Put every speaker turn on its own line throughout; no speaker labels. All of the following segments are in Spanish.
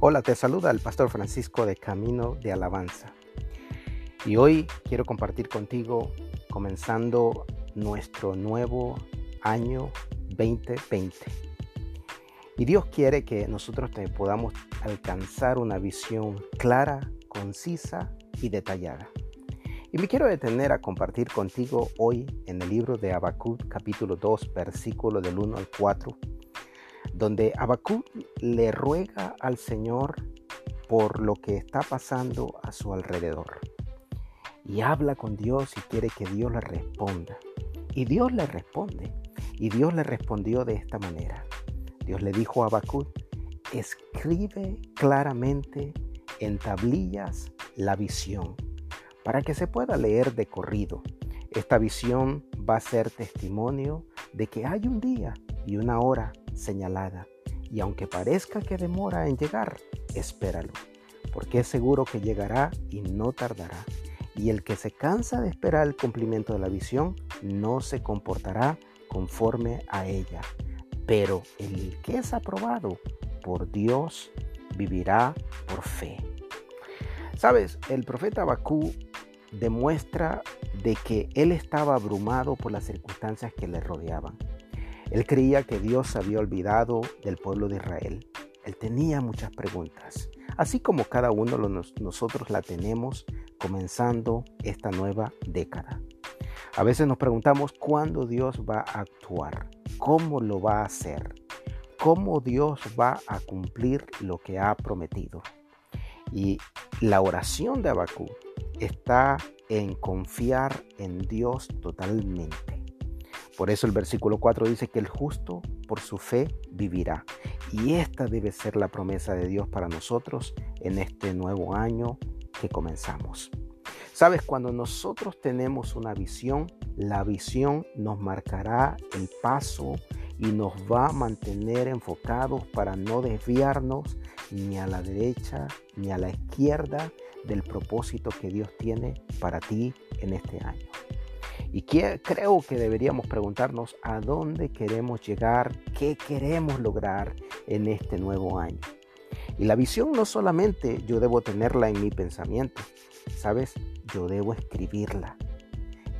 Hola, te saluda el pastor Francisco de Camino de Alabanza. Y hoy quiero compartir contigo comenzando nuestro nuevo año 2020. Y Dios quiere que nosotros podamos alcanzar una visión clara, concisa y detallada. Y me quiero detener a compartir contigo hoy en el libro de Habacuc capítulo 2 versículo del 1 al 4 donde le ruega al Señor por lo que está pasando a su alrededor. Y habla con Dios y quiere que Dios le responda. Y Dios le responde. Y Dios le respondió de esta manera. Dios le dijo a Habacuc, escribe claramente en tablillas la visión para que se pueda leer de corrido. Esta visión va a ser testimonio de que hay un día y una hora señalada. Y aunque parezca que demora en llegar, espéralo, porque es seguro que llegará y no tardará. Y el que se cansa de esperar el cumplimiento de la visión, no se comportará conforme a ella. Pero el que es aprobado por Dios vivirá por fe. Sabes, el profeta Bakú demuestra de que él estaba abrumado por las circunstancias que le rodeaban. Él creía que Dios había olvidado del pueblo de Israel. Él tenía muchas preguntas, así como cada uno de nosotros la tenemos comenzando esta nueva década. A veces nos preguntamos cuándo Dios va a actuar, cómo lo va a hacer, cómo Dios va a cumplir lo que ha prometido. Y la oración de Abacú está en confiar en Dios totalmente. Por eso el versículo 4 dice que el justo por su fe vivirá. Y esta debe ser la promesa de Dios para nosotros en este nuevo año que comenzamos. Sabes, cuando nosotros tenemos una visión, la visión nos marcará el paso y nos va a mantener enfocados para no desviarnos ni a la derecha ni a la izquierda del propósito que Dios tiene para ti en este año. Y creo que deberíamos preguntarnos a dónde queremos llegar, qué queremos lograr en este nuevo año. Y la visión no solamente yo debo tenerla en mi pensamiento, ¿sabes? Yo debo escribirla.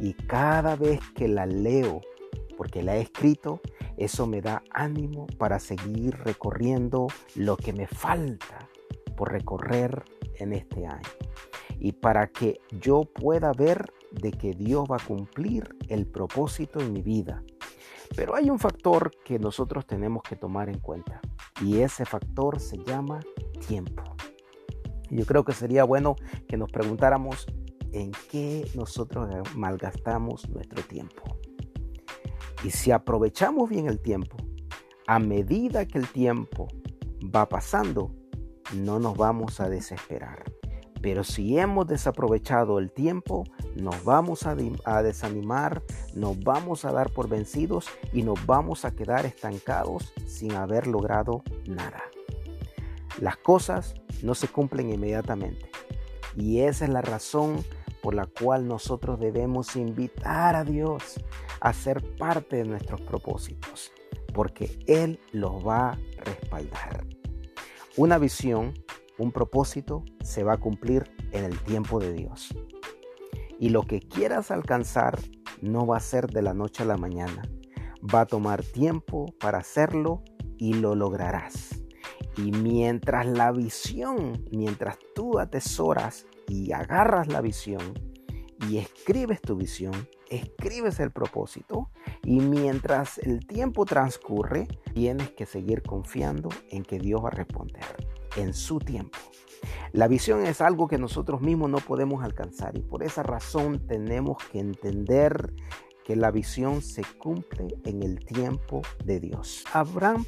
Y cada vez que la leo, porque la he escrito, eso me da ánimo para seguir recorriendo lo que me falta por recorrer en este año. Y para que yo pueda ver de que Dios va a cumplir el propósito en mi vida. Pero hay un factor que nosotros tenemos que tomar en cuenta y ese factor se llama tiempo. Yo creo que sería bueno que nos preguntáramos en qué nosotros malgastamos nuestro tiempo. Y si aprovechamos bien el tiempo, a medida que el tiempo va pasando, no nos vamos a desesperar. Pero si hemos desaprovechado el tiempo, nos vamos a, desanimar, nos vamos a dar por vencidos y nos vamos a quedar estancados sin haber logrado nada. Las cosas no se cumplen inmediatamente y esa es la razón por la cual nosotros debemos invitar a Dios a ser parte de nuestros propósitos, porque Él los va a respaldar. Una visión un propósito se va a cumplir en el tiempo de Dios. Y lo que quieras alcanzar no va a ser de la noche a la mañana. Va a tomar tiempo para hacerlo y lo lograrás. Y mientras la visión, mientras tú atesoras y agarras la visión y escribes tu visión, escribes el propósito y mientras el tiempo transcurre, tienes que seguir confiando en que Dios va a responder en su tiempo. La visión es algo que nosotros mismos no podemos alcanzar y por esa razón tenemos que entender que la visión se cumple en el tiempo de Dios. Habrán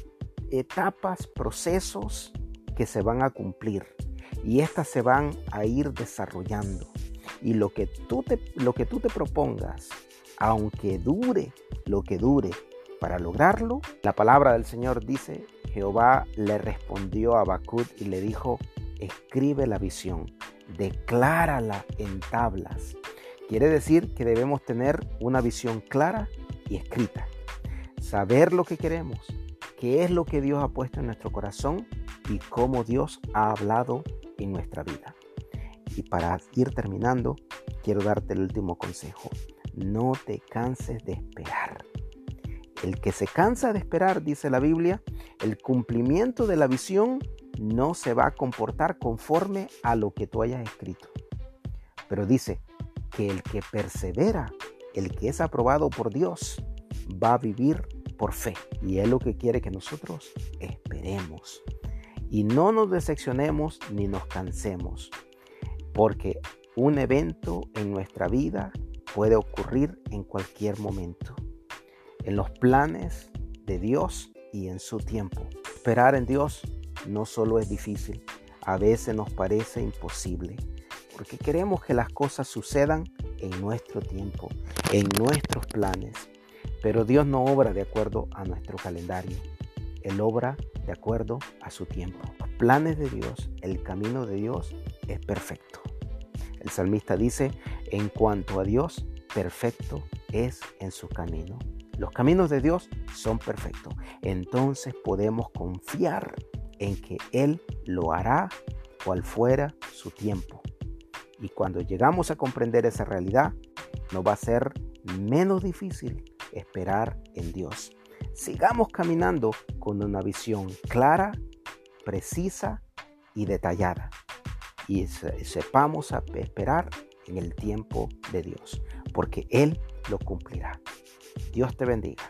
etapas, procesos que se van a cumplir y estas se van a ir desarrollando. Y lo que tú te, lo que tú te propongas, aunque dure lo que dure para lograrlo, la palabra del Señor dice Jehová le respondió a Habacuc y le dijo, escribe la visión, declárala en tablas. Quiere decir que debemos tener una visión clara y escrita. Saber lo que queremos, qué es lo que Dios ha puesto en nuestro corazón y cómo Dios ha hablado en nuestra vida. Y para ir terminando, quiero darte el último consejo. No te canses de esperar. El que se cansa de esperar, dice la Biblia, el cumplimiento de la visión no se va a comportar conforme a lo que tú hayas escrito. Pero dice que el que persevera, el que es aprobado por Dios, va a vivir por fe. Y es lo que quiere que nosotros esperemos. Y no nos decepcionemos ni nos cansemos, porque un evento en nuestra vida puede ocurrir en cualquier momento, en los planes de Dios y en su tiempo. Esperar en Dios no solo es difícil, a veces nos parece imposible, porque queremos que las cosas sucedan en nuestro tiempo, en nuestros planes. Pero Dios no obra de acuerdo a nuestro calendario. Él obra de acuerdo a su tiempo. Los planes de Dios, el camino de Dios es perfecto. El salmista dice, en cuanto a Dios, perfecto es en su camino. Los caminos de Dios son perfectos. Entonces podemos confiar en que Él lo hará cual fuera su tiempo. Y cuando llegamos a comprender esa realidad, nos va a ser menos difícil esperar en Dios. Sigamos caminando con una visión clara, precisa y detallada. Y sepamos esperar en el tiempo de Dios, porque Él lo cumplirá. Dios te bendiga.